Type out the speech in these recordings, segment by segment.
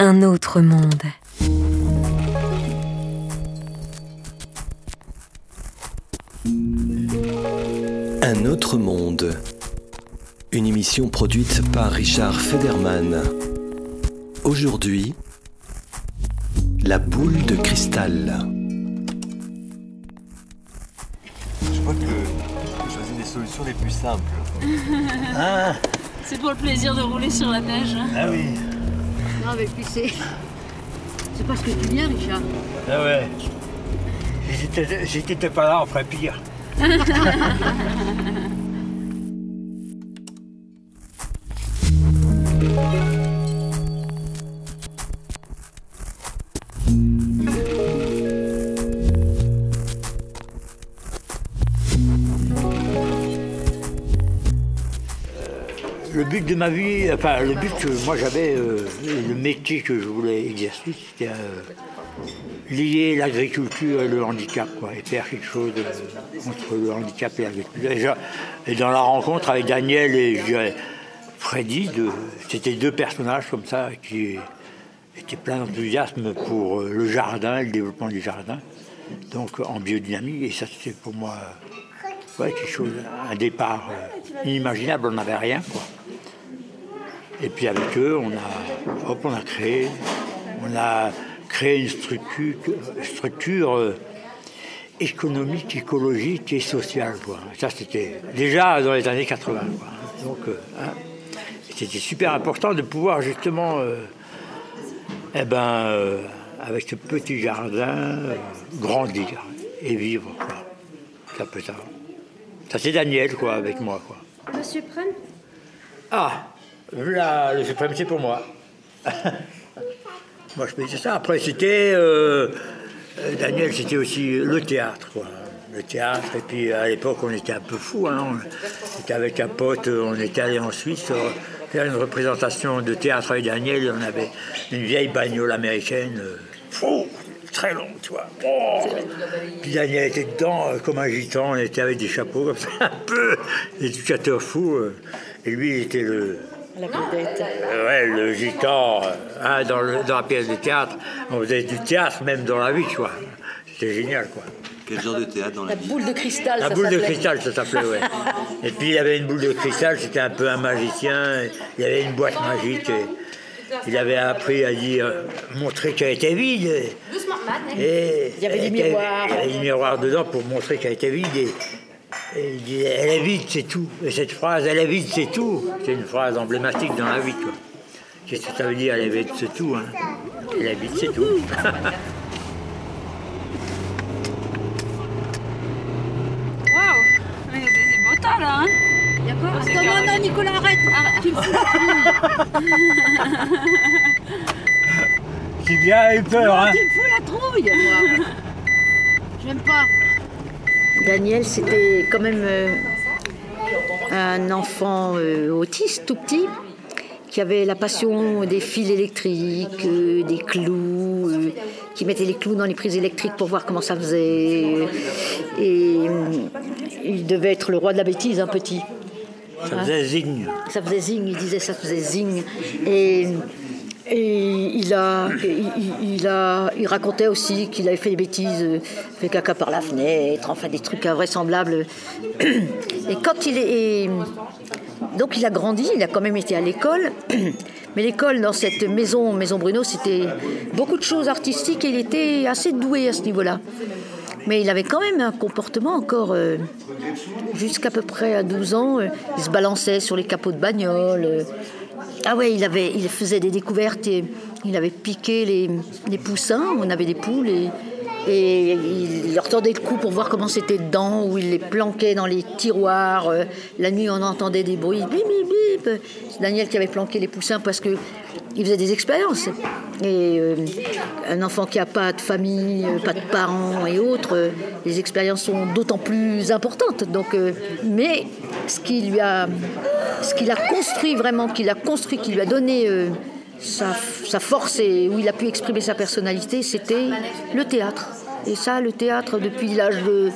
Un autre monde. Un autre monde. Une émission produite par Richard Federman. Aujourd'hui, la boule de cristal. Je crois que je choisis les solutions les plus simples. Ah, C'est pour le plaisir de rouler sur la neige. ah oui. Non, mais puis c'est. C'est parce que tu viens, Richard. Ah ouais. Si t'étais pas là, on ferait pire. Le but de ma vie, enfin le but que moi j'avais, euh, le métier que je voulais exercer, c'était euh, lier l'agriculture et le handicap, quoi, et faire quelque chose euh, entre le handicap et l'agriculture. Déjà, Et dans la rencontre avec Daniel et Freddy, de- c'était deux personnages comme ça qui étaient pleins d'enthousiasme pour le jardin et le développement du jardin, donc en biodynamie, et ça c'était pour moi ouais, quelque chose, un départ euh, inimaginable, on n'avait rien, quoi. Et puis avec eux, on a, hop, on a créé, on a créé une structure, structure euh, économique, écologique et sociale. Quoi. Ça, c'était déjà dans les années 80. quoi. Donc, euh, hein, c'était super important de pouvoir justement, eh ben, avec ce petit jardin, grandir et vivre. Quoi. Ça peut ça. Ça, c'est Daniel, quoi, avec moi. Quoi. Le suprême Ah, là, le suprême, c'est pour moi. moi, je peux dire ça. Après, c'était. euh, euh, Daniel, c'était aussi le théâtre, quoi. Le théâtre, et puis à l'époque, on était un peu fous. Hein. On était avec un pote, on était allé en Suisse euh, faire une représentation de théâtre avec Daniel. On avait une vieille bagnole américaine. euh, fou, très longue, tu vois. Oh puis Daniel était dedans euh, comme un gitan, on était avec des chapeaux comme ça, un peu éducateur fou. euh, et lui, il était le, La vedette. euh, ouais, le gitan euh, hein, dans, le- dans la pièce de théâtre. On faisait du théâtre même dans la vie, quoi. C'était génial, quoi. Quel genre de théâtre dans la, La vie boule de cristal, La ça boule de s'appelait. cristal, ça s'appelait, ouais. Et puis il y avait une boule de cristal, c'était un peu un magicien. Il y avait une boîte magique. Et il avait appris à dire, montrer qu'elle était vide. Et Il y avait des miroirs. Il y avait des miroirs dedans pour montrer qu'elle était vide. Et, et il disait, elle est vide, c'est tout. Et cette phrase, elle est vide, c'est tout. C'est une phrase emblématique dans la vie, quoi. Qu'est-ce que ça veut dire, elle est vide, c'est tout, hein Elle est vide, c'est tout. Waouh Mais c'est beau tas là, hein Il y a quoi c'est Attends, non, carré. non, Nicolas, arrête Tu me fous J'ai bien eu peur, hein Moi J'aime pas Daniel, c'était quand même euh, un enfant euh, autiste, tout petit, qui avait la passion des fils électriques, euh, des clous, euh, qui mettait les clous dans les prises électriques pour voir comment ça faisait. Et euh, il devait être le roi de la bêtise, un petit. Ça faisait zing. Ça faisait zing, il disait ça faisait zing. Et, et il, a, il, a, il racontait aussi qu'il avait fait des bêtises, euh, fait caca par la fenêtre, enfin des trucs invraisemblables. Et quand il est. donc il a grandi, il a quand même été à l'école. Mais l'école dans cette maison, Maison Bruno, c'était beaucoup de choses artistiques et il était assez doué à ce niveau-là. Mais il avait quand même un comportement encore, euh, jusqu'à peu près à 12 ans, euh, il se balançait sur les capots de bagnole. euh. Ah ouais, il, avait, il faisait des découvertes et il avait piqué les, poussins, on avait des poules et, il leur tordait le cou pour voir comment c'était dedans, où il les planquait dans les tiroirs. euh. La nuit, on entendait des bruits, bip, bip, bip. C'est Daniel qui avait planqué les poussins parce que il faisait des expériences. Et euh, un enfant qui n'a pas de famille, euh, pas de parents et autres, les expériences sont d'autant plus importantes. Donc, mais ce qui lui a, ce qu'il a construit vraiment, qu'il a construit, qui lui a donné euh, sa, sa force et où il a pu exprimer sa personnalité, c'était le théâtre. Et ça, le théâtre, depuis l'âge de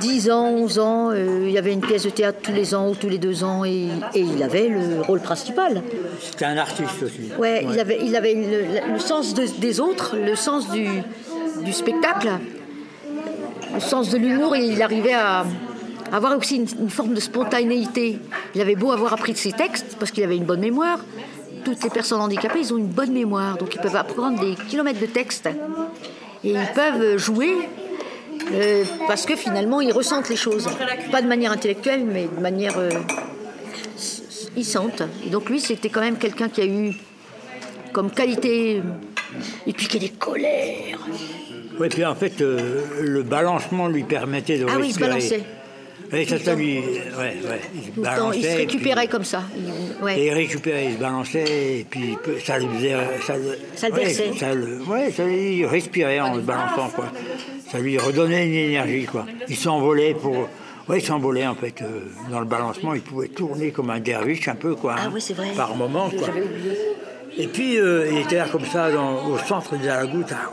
10 ans, 11 ans, euh, il y avait une pièce de théâtre tous les ans ou tous les deux ans et, et il avait le rôle principal. C'était un artiste aussi. Ouais, il avait, il avait le, le sens de- des autres, le sens du, du spectacle, le sens de l'humour et il arrivait à avoir aussi une, une forme de spontanéité. Il avait beau avoir appris de ses textes parce qu'il avait une bonne mémoire. Toutes les personnes handicapées, ils ont une bonne mémoire, donc ils peuvent apprendre des kilomètres de textes et ils peuvent jouer euh, parce que finalement ils ressentent les choses, pas de manière intellectuelle, mais de manière euh, ils sentent. Et donc lui, c'était quand même quelqu'un qui a eu comme qualité et puis qui a des colères. Oui, puis en fait, euh, le balancement lui permettait de Ah oui, il se balançait. Et ça, ça lui. Ouais, ouais. Il se balançait. il se et récupérait puis- comme ça. Il- ouais. Et il récupérait, il se balançait, et puis ça lui faisait. Ça, le- Ça le ouais, berçait. ça le- ouais, ça lui respirait en se balançant, quoi. Ça lui redonnait une énergie, quoi. Il s'envolait pour. Ouais, il s'envolait, en fait. euh, dans le balancement, il pouvait tourner comme un derviche, un peu, quoi. Ah hein, oui, c'est vrai. Par moment, quoi. Et puis, euh, il était là comme ça, dans- au centre de la goutte, hein,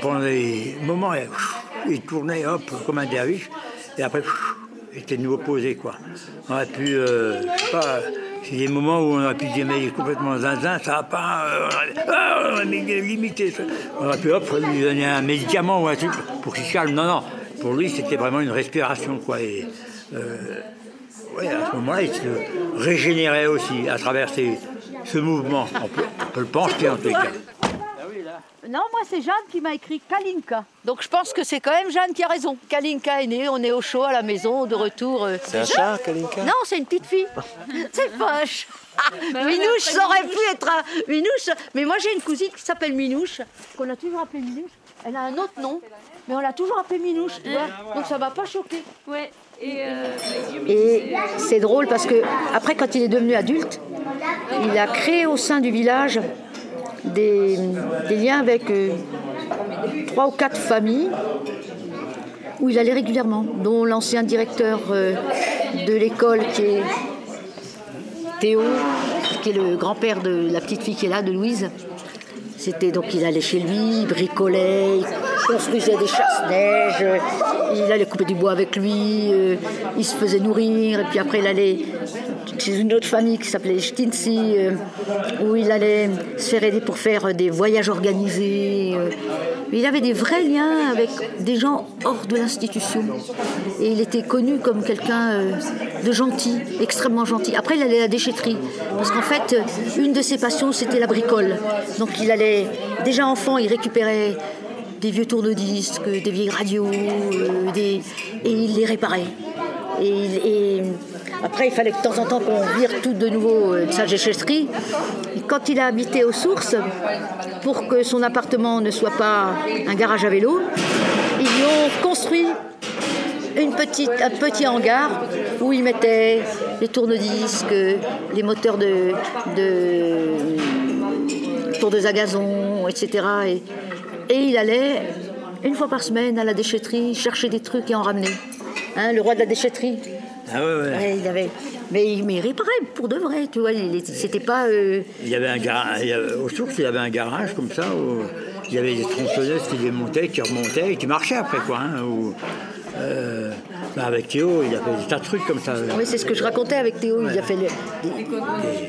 pendant des moments, il, il tournait, hop, comme un derviche, et après, il était de nouveau posé, quoi. On a pu, euh, je sais pas, c'est des moments où on a pu dire, mais il est complètement zinzin, ça va pas, euh, a, ah, on a limité, ça. On a pu, hop, lui donner un médicament ou un truc pour qu'il calme. Non, non, pour lui, c'était vraiment une respiration, quoi. Et, euh, oui, à ce moment-là, il se régénérait aussi à travers ce mouvement. On peut, on peut le penser en tout cas. Non, moi c'est Jeanne qui m'a écrit Kalinka. Donc je pense que c'est quand même Jeanne qui a raison. Kalinka est née, on est au chaud à la maison, de retour. euh, C'est un chat, Kalinka? Non, c'est une petite fille. c'est poche. Minouche, ça aurait pu être un Minouche. Mais moi j'ai une cousine qui s'appelle Minouche, qu'on a toujours appelée Minouche. Elle a un autre nom, mais on l'a toujours appelée Minouche. tu vois. Donc ça m'a pas choqué. Ouais. Et euh, Et c'est drôle parce que après, quand il est devenu adulte, il a créé au sein du village des, liens avec euh, trois ou quatre familles où il allait régulièrement, dont l'ancien directeur euh, de l'école qui est Théo, qui est le grand-père de la petite fille qui est là, de Louise. C'était donc il allait chez lui, il bricolait, il construisait des chasse-neige, euh, il allait couper du bois avec lui, euh, il se faisait nourrir, et puis après il allait chez une autre famille qui s'appelait Stinsi, euh, où il allait se faire aider pour faire des voyages organisés. Il avait des vrais liens avec des gens hors de l'institution. Et il était connu comme quelqu'un de gentil, extrêmement gentil. Après, il allait à la déchetterie. Parce qu'en fait, une de ses passions, c'était la bricole. Donc il allait, déjà enfant, il récupérait des vieux tourne-disques, des vieilles radios, euh, et il les réparait. Et, après, il fallait de temps en temps qu'on vire tout de nouveau euh, de sa déchetterie. Et quand il a habité aux sources, pour que son appartement ne soit pas un garage à vélo, ils ont construit une petite, un petit hangar où il mettait les tourne-disques, les moteurs de, de à gazon, etc. Et, et il allait une fois par semaine à la déchetterie chercher des trucs et en ramener. Hein, le roi de la déchetterie. Ah ouais, ouais. Ouais, il avait, mais, il- mais il réparait pour de vrai, tu vois. C'était pas. euh, Il y avait un garage, aux sources, il y avait un garage comme ça où il y avait des tronçonneuses qui démontaient, qui remontaient et qui marchaient après quoi. hein, où, euh, bah, avec Théo, il a fait des tas de trucs comme ça. oui, c'est ce que je racontais avec Théo. Il a fait le- des-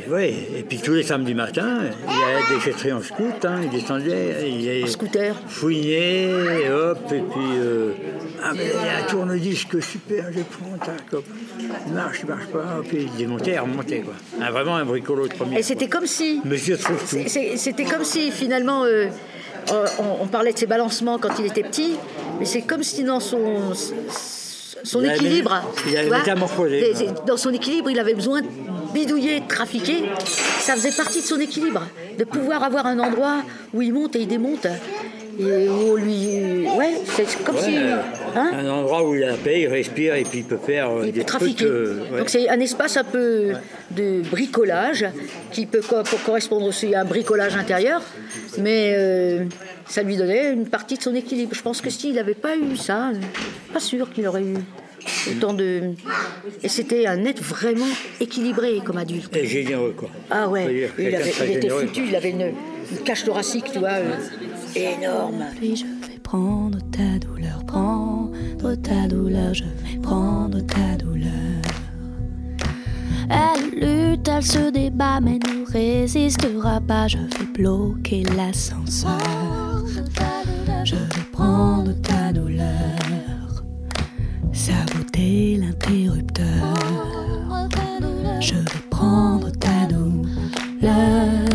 Et, ouais, et puis tous les samedis matins, il allait déchetterie en scout, hein, il descendait, il allait En scooter. fouiner, et hop, et puis euh, ah mais il y a un tourne-disque super, je prends, tac, hop, il marche, il marche pas, puis il démontait et remontait quoi. Ah, vraiment un bricolo de première. Et c'était comme si. Monsieur trouve tout. C'était comme si finalement. euh, euh, on, on parlait de ses balancements quand il était petit, mais c'est comme si dans son. Son Il avait- équilibre, il avait vois, métamorphosé, des- dans son équilibre, il avait besoin de bidouiller, de trafiquer. Ça faisait partie de son équilibre, de pouvoir avoir un endroit où il monte et il démonte, et où on lui, ouais, c'est comme si, Ouais, hein, un endroit où il a la paix, il respire et puis il peut faire euh, il des peut trafiquer. trucs. euh, ouais. Donc c'est un espace un peu de bricolage qui peut co- correspondre aussi à un bricolage intérieur, mais euh, ça lui donnait une partie de son équilibre. Je pense que s'il n'avait pas eu ça, euh, pas sûr qu'il aurait eu autant de. Et c'était un être vraiment équilibré comme adulte. Et généreux quoi. Ah ouais, il, avait- était foutu, il avait une, une cage thoracique, tu vois, euh, énorme. Puis je vais prendre ta douleur, prendre ta douleur, je vais prendre ta douleur. Elle lutte, elle se débat, mais ne résistera pas. Je vais bloquer l'ascenseur. Je vais prendre ta douleur, saboter l'interrupteur. Je vais prendre ta douleur.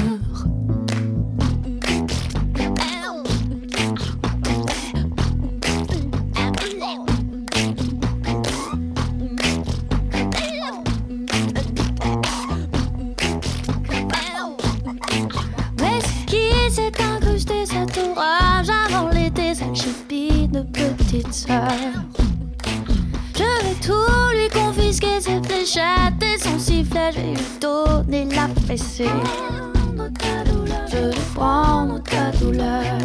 Son sifflet, je vais lui donner la fessée. Je vais prendre ta douleur,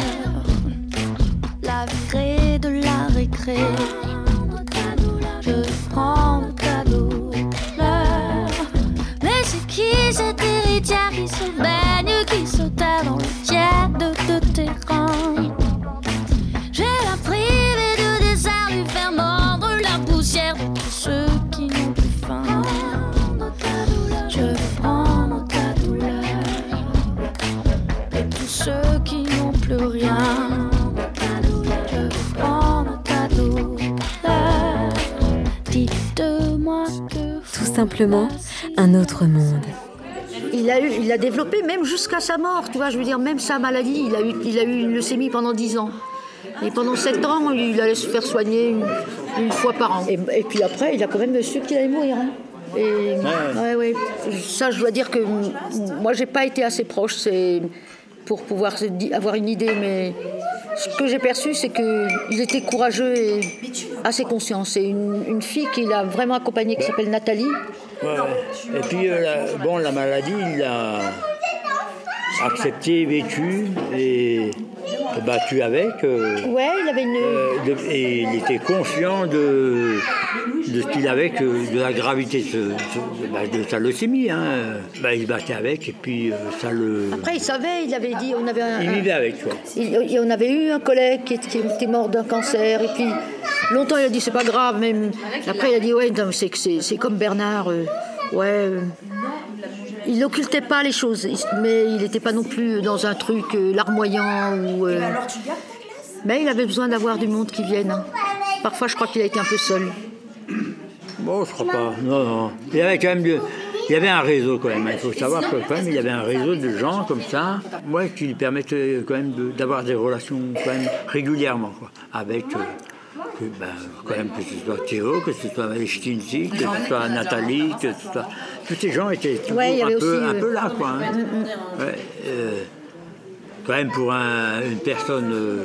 la virer de la récré. Simplement un autre monde. Il a, eu, il a développé même jusqu'à sa mort, tu vois, je veux dire, même sa maladie, il a eu, il a eu une leucémie pendant 10 ans. Et pendant 7 ans, il allait se faire soigner une, une fois par an. Et, et puis après, il a quand même su qu'il allait mourir. hein. Et ouais, ouais. ça, je dois dire que moi, j'ai pas été assez proche pour pouvoir avoir une idée, mais ce que j'ai perçu, c'est qu'il était courageux et assez conscient. C'est une, une fille qu'il a vraiment accompagnée qui s'appelle Nathalie. Ouais, ouais. Et puis, euh, la, bon, la maladie, il l'a accepté, vécu et battu avec. euh, Ouais, il avait une. euh, de- et il était conscient de, de ce qu'il avait, que, de la gravité de, ce- bah, de sa leucémie. Hein. Bah, il se battait avec et puis euh, ça le. Après, il savait, il avait dit, on avait un, Il vivait avec, quoi. il- il- on avait eu un collègue qui, est- qui était mort d'un cancer, et puis longtemps il a dit c'est pas grave, même après il a dit ouais, c'est que c'est c'est comme Bernard, euh, ouais. euh, il n'occultait pas les choses, mais il n'était pas non plus dans un truc euh, larmoyant ou. euh, mais il avait besoin d'avoir du monde qui vienne. hein. Parfois, je crois qu'il a été un peu seul. Bon, je crois pas. Non, non. Il y avait quand même du- il y avait un réseau quand même. Il faut savoir que quand même il y avait un réseau de gens comme ça, ouais, qui lui permettaient quand même de- d'avoir des relations quand même régulièrement, quoi, avec. euh, que, ben, quand même que ce soit Théo, que ce soit Stinzi, que ce soit Nathalie, que ce soit tous ces gens étaient Ouais, un, peu, aussi, un euh, peu là, quoi. hein. Ouais, euh, quand même pour un- une personne euh,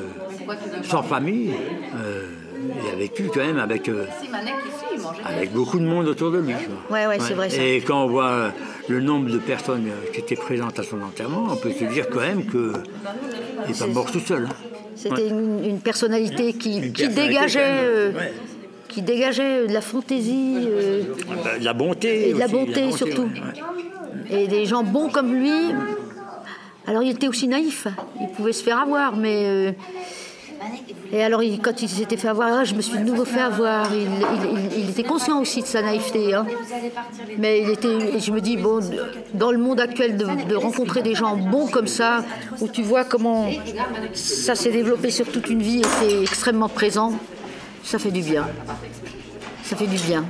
sans famille, il a vécu quand même avec, avec beaucoup de monde autour de lui. Ouais, ouais, c'est vrai, ça. Et quand on voit euh, le nombre de personnes euh, qui étaient présentes à son enterrement, on peut se dire quand même qu'il n'est pas mort tout seul. hein. C'était une, une personnalité qui, Une qui personnalité dégageait. euh, ouais. Qui dégageait de la fantaisie euh, Bah, De la bonté. et de la aussi, bonté surtout. Et des gens bons comme lui. Alors il était aussi naïf, il pouvait se faire avoir, mais. euh, et alors il- quand il s'était fait avoir, ah, je me suis de nouveau fait avoir. Il, il- il- il était conscient aussi de sa naïveté. hein. Mais il était, et je me dis, bon, dans le monde actuel, de, de rencontrer des gens bons comme ça, où tu vois comment ça s'est développé sur toute une vie et c'est extrêmement présent, ça fait du bien. Ça fait du bien.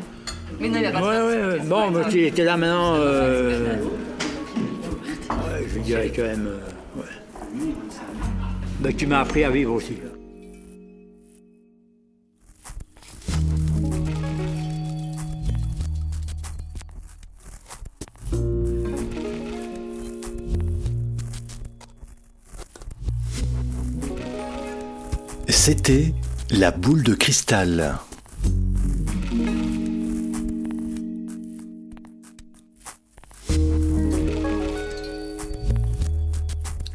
Ouais, ouais. Bon, moi, tu étais là maintenant. euh, ouais, je dirais quand même. euh, ouais. Ben, tu m'as appris à vivre aussi. C'était La boule de cristal.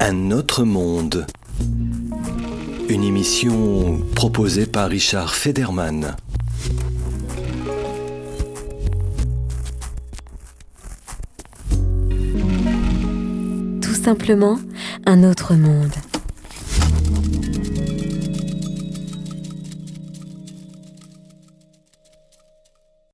Un autre monde. Une émission proposée par Richard Federman. Tout simplement un autre monde.